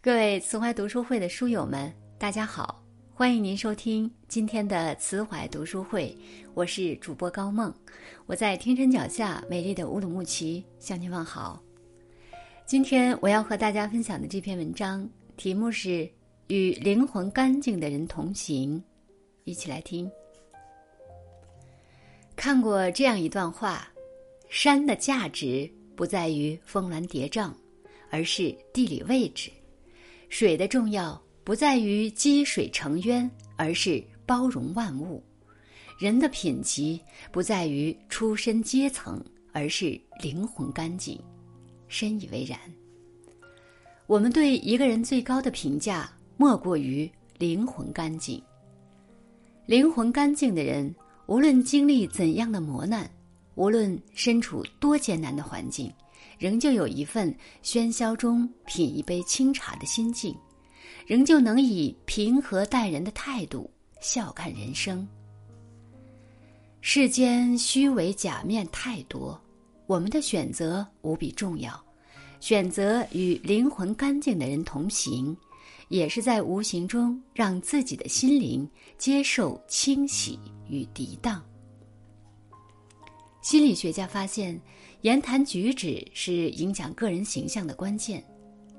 各位慈怀读书会的书友们，大家好！欢迎您收听今天的慈怀读书会，我是主播高梦，我在天山脚下美丽的乌鲁木齐向您问好。今天我要和大家分享的这篇文章题目是《与灵魂干净的人同行》，一起来听。看过这样一段话：山的价值不在于峰峦叠嶂，而是地理位置。水的重要不在于积水成渊，而是包容万物；人的品级不在于出身阶层，而是灵魂干净。深以为然。我们对一个人最高的评价，莫过于灵魂干净。灵魂干净的人，无论经历怎样的磨难，无论身处多艰难的环境。仍旧有一份喧嚣中品一杯清茶的心境，仍旧能以平和待人的态度笑看人生。世间虚伪假面太多，我们的选择无比重要。选择与灵魂干净的人同行，也是在无形中让自己的心灵接受清洗与涤荡。心理学家发现。言谈举止是影响个人形象的关键，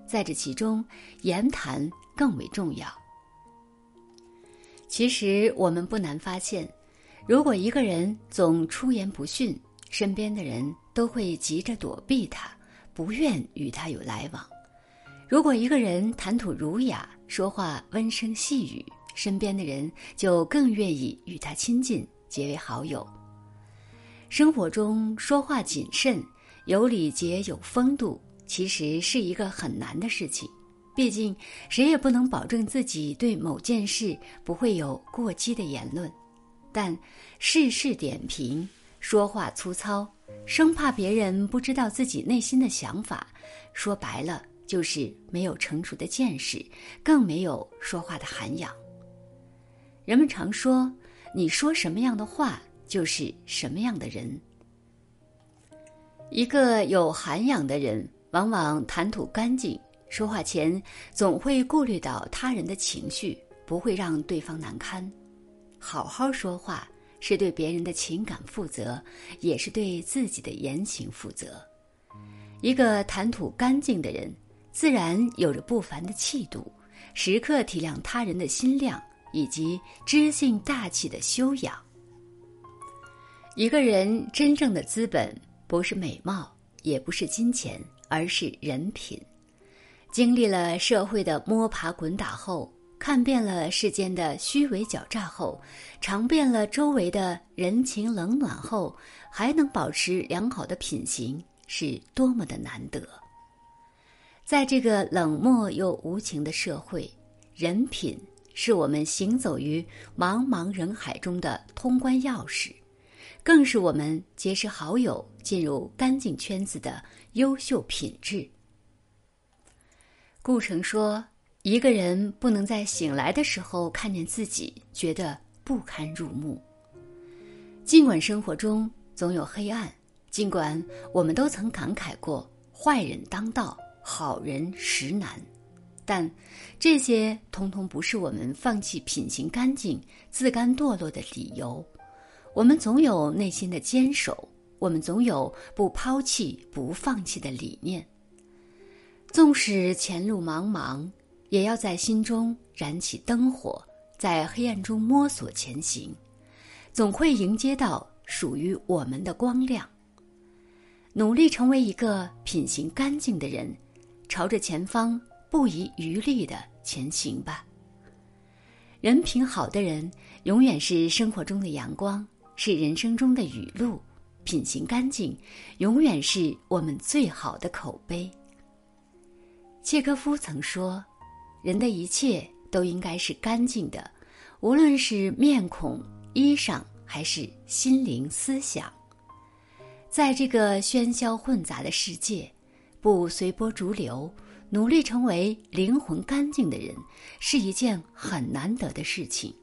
在这其中，言谈更为重要。其实我们不难发现，如果一个人总出言不逊，身边的人都会急着躲避他，不愿与他有来往；如果一个人谈吐儒雅，说话温声细语，身边的人就更愿意与他亲近，结为好友。生活中说话谨慎、有礼节、有风度，其实是一个很难的事情。毕竟，谁也不能保证自己对某件事不会有过激的言论。但事事点评、说话粗糙，生怕别人不知道自己内心的想法，说白了就是没有成熟的见识，更没有说话的涵养。人们常说：“你说什么样的话？”就是什么样的人？一个有涵养的人，往往谈吐干净，说话前总会顾虑到他人的情绪，不会让对方难堪。好好说话，是对别人的情感负责，也是对自己的言行负责。一个谈吐干净的人，自然有着不凡的气度，时刻体谅他人的心量，以及知性大气的修养。一个人真正的资本不是美貌，也不是金钱，而是人品。经历了社会的摸爬滚打后，看遍了世间的虚伪狡诈后，尝遍了周围的人情冷暖后，还能保持良好的品行，是多么的难得。在这个冷漠又无情的社会，人品是我们行走于茫茫人海中的通关钥匙。更是我们结识好友、进入干净圈子的优秀品质。顾城说：“一个人不能在醒来的时候看见自己，觉得不堪入目。尽管生活中总有黑暗，尽管我们都曾感慨过‘坏人当道，好人实难’，但这些通通不是我们放弃品行干净、自甘堕落的理由。”我们总有内心的坚守，我们总有不抛弃、不放弃的理念。纵使前路茫茫，也要在心中燃起灯火，在黑暗中摸索前行，总会迎接到属于我们的光亮。努力成为一个品行干净的人，朝着前方不遗余力的前行吧。人品好的人，永远是生活中的阳光。是人生中的雨露，品行干净，永远是我们最好的口碑。契诃夫曾说：“人的一切都应该是干净的，无论是面孔、衣裳，还是心灵思想。”在这个喧嚣混杂的世界，不随波逐流，努力成为灵魂干净的人，是一件很难得的事情。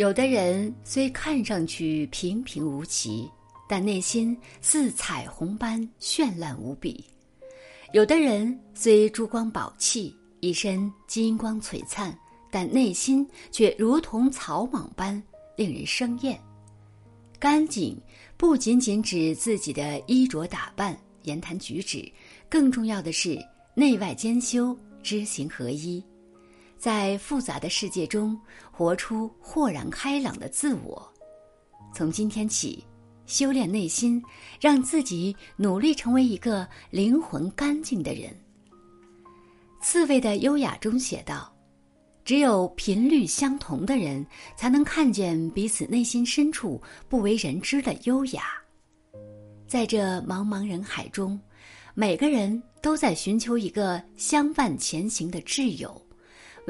有的人虽看上去平平无奇，但内心似彩虹般绚烂无比；有的人虽珠光宝气，一身金光璀璨，但内心却如同草莽般令人生厌。干净不仅仅指自己的衣着打扮、言谈举止，更重要的是内外兼修、知行合一，在复杂的世界中活出豁然开朗的自我。从今天起。修炼内心，让自己努力成为一个灵魂干净的人。刺猬的优雅中写道：“只有频率相同的人，才能看见彼此内心深处不为人知的优雅。”在这茫茫人海中，每个人都在寻求一个相伴前行的挚友。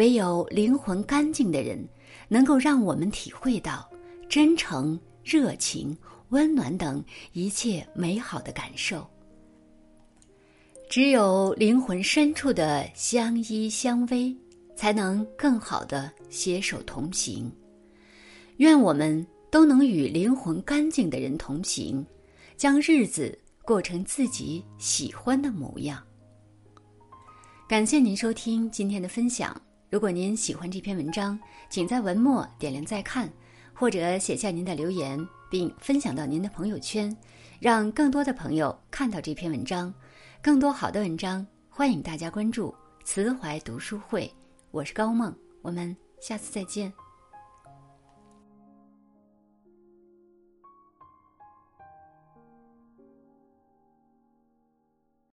唯有灵魂干净的人，能够让我们体会到真诚、热情。温暖等一切美好的感受，只有灵魂深处的相依相偎，才能更好的携手同行。愿我们都能与灵魂干净的人同行，将日子过成自己喜欢的模样。感谢您收听今天的分享。如果您喜欢这篇文章，请在文末点亮再看，或者写下您的留言。并分享到您的朋友圈，让更多的朋友看到这篇文章。更多好的文章，欢迎大家关注“慈怀读书会”。我是高梦，我们下次再见。